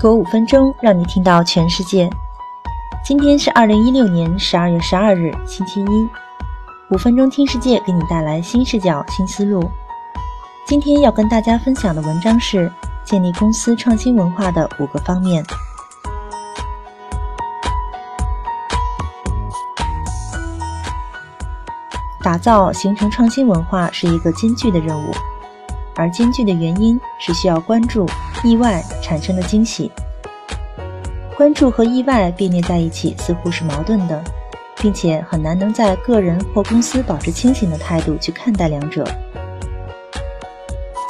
隔五分钟，让你听到全世界。今天是二零一六年十二月十二日，星期一。五分钟听世界，给你带来新视角、新思路。今天要跟大家分享的文章是建立公司创新文化的五个方面。打造、形成创新文化是一个艰巨的任务，而艰巨的原因是需要关注、意外产生的惊喜。关注和意外并列在一起，似乎是矛盾的，并且很难能在个人或公司保持清醒的态度去看待两者。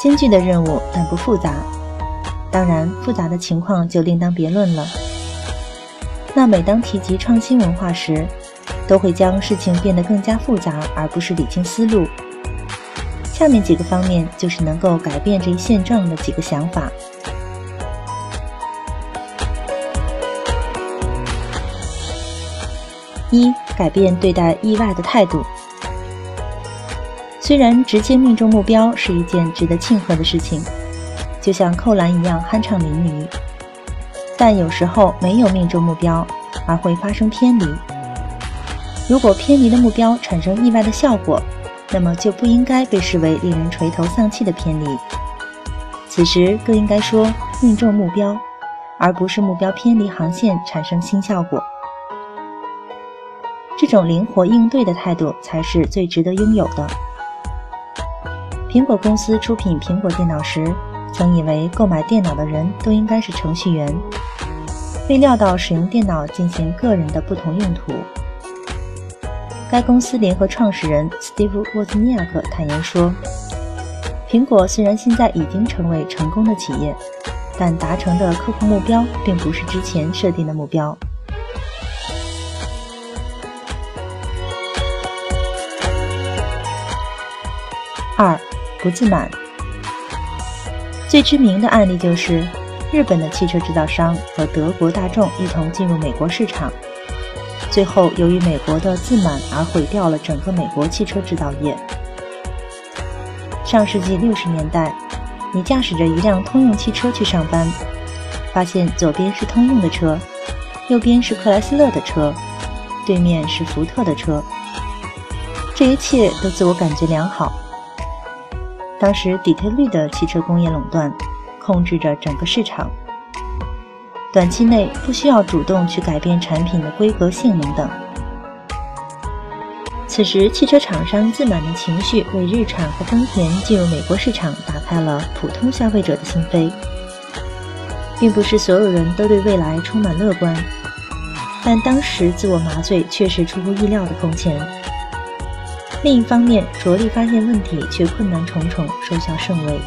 艰巨的任务，但不复杂。当然，复杂的情况就另当别论了。那每当提及创新文化时，都会将事情变得更加复杂，而不是理清思路。下面几个方面就是能够改变这一现状的几个想法：一、改变对待意外的态度。虽然直接命中目标是一件值得庆贺的事情，就像扣篮一样酣畅淋漓，但有时候没有命中目标，而会发生偏离。如果偏离的目标产生意外的效果，那么就不应该被视为令人垂头丧气的偏离。此时更应该说命中目标，而不是目标偏离航线产生新效果。这种灵活应对的态度才是最值得拥有的。苹果公司出品苹果电脑时，曾以为购买电脑的人都应该是程序员，未料到使用电脑进行个人的不同用途。该公司联合创始人 Steve Wozniak 坦言说：“苹果虽然现在已经成为成功的企业，但达成的客户目标并不是之前设定的目标。”二，不自满。最知名的案例就是日本的汽车制造商和德国大众一同进入美国市场。最后，由于美国的自满而毁掉了整个美国汽车制造业。上世纪六十年代，你驾驶着一辆通用汽车去上班，发现左边是通用的车，右边是克莱斯勒的车，对面是福特的车，这一切都自我感觉良好。当时底特律的汽车工业垄断，控制着整个市场。短期内不需要主动去改变产品的规格、性能等。此时，汽车厂商自满的情绪为日产和丰田进入美国市场打开了普通消费者的心扉。并不是所有人都对未来充满乐观，但当时自我麻醉确实出乎意料的空前。另一方面，着力发现问题却困难重重，收效甚微。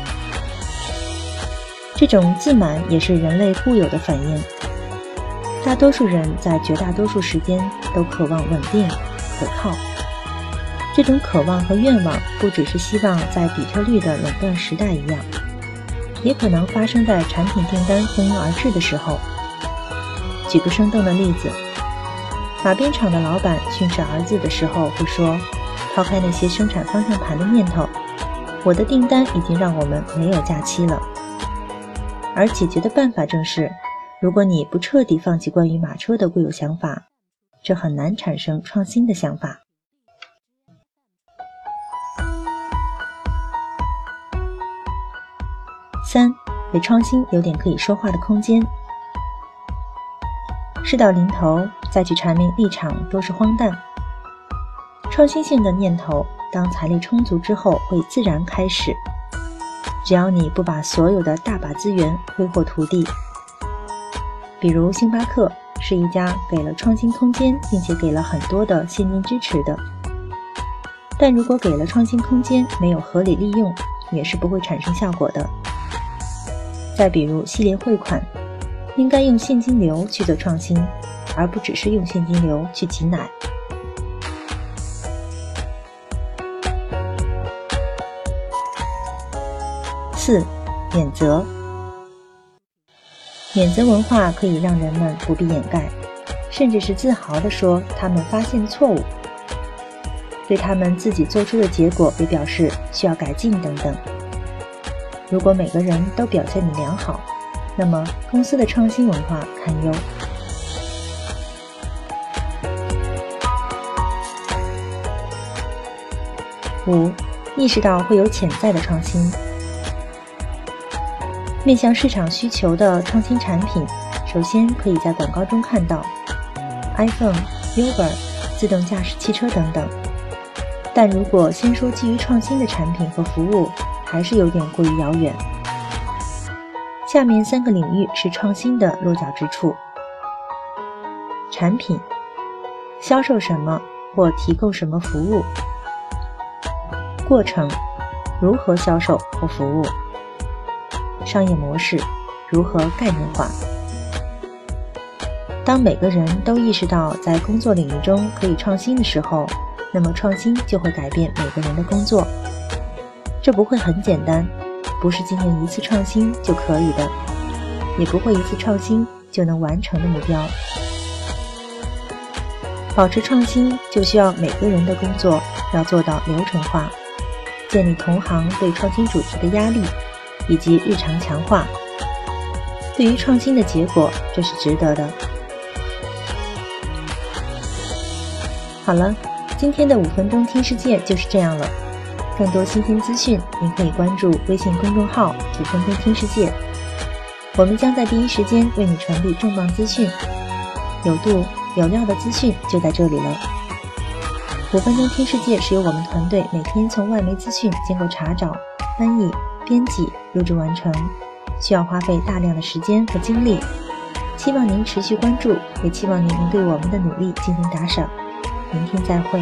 这种自满也是人类固有的反应。大多数人在绝大多数时间都渴望稳定、可靠。这种渴望和愿望不只是希望在底特律的垄断时代一样，也可能发生在产品订单蜂拥而至的时候。举个生动的例子，马鞭厂的老板训斥儿子的时候会说：“抛开那些生产方向盘的念头，我的订单已经让我们没有假期了。”而解决的办法正是：如果你不彻底放弃关于马车的固有想法，这很难产生创新的想法。三，给创新有点可以说话的空间。事到临头再去阐明立场，都是荒诞。创新性的念头，当财力充足之后，会自然开始。只要你不把所有的大把资源挥霍涂地，比如星巴克是一家给了创新空间，并且给了很多的现金支持的。但如果给了创新空间，没有合理利用，也是不会产生效果的。再比如系列汇款，应该用现金流去做创新，而不只是用现金流去挤奶。四，免责。免责文化可以让人们不必掩盖，甚至是自豪地说他们发现错误，对他们自己做出的结果也表示需要改进等等。如果每个人都表现的良好，那么公司的创新文化堪忧。五，意识到会有潜在的创新，面向市场需求的创新产品，首先可以在广告中看到，iPhone、Uber、自动驾驶汽车等等。但如果先说基于创新的产品和服务，还是有点过于遥远。下面三个领域是创新的落脚之处：产品，销售什么或提供什么服务。过程，如何销售或服务；商业模式，如何概念化。当每个人都意识到在工作领域中可以创新的时候，那么创新就会改变每个人的工作。这不会很简单，不是今年一次创新就可以的，也不会一次创新就能完成的目标。保持创新，就需要每个人的工作要做到流程化。建立同行对创新主题的压力，以及日常强化。对于创新的结果，这是值得的。好了，今天的五分钟听世界就是这样了。更多新鲜资讯，您可以关注微信公众号“五分钟听世界”，我们将在第一时间为你传递重磅资讯，有度有料的资讯就在这里了。五分钟听世界是由我们团队每天从外媒资讯经过查找、翻译、编辑、录制完成，需要花费大量的时间和精力。希望您持续关注，也期望您能对我们的努力进行打赏。明天再会。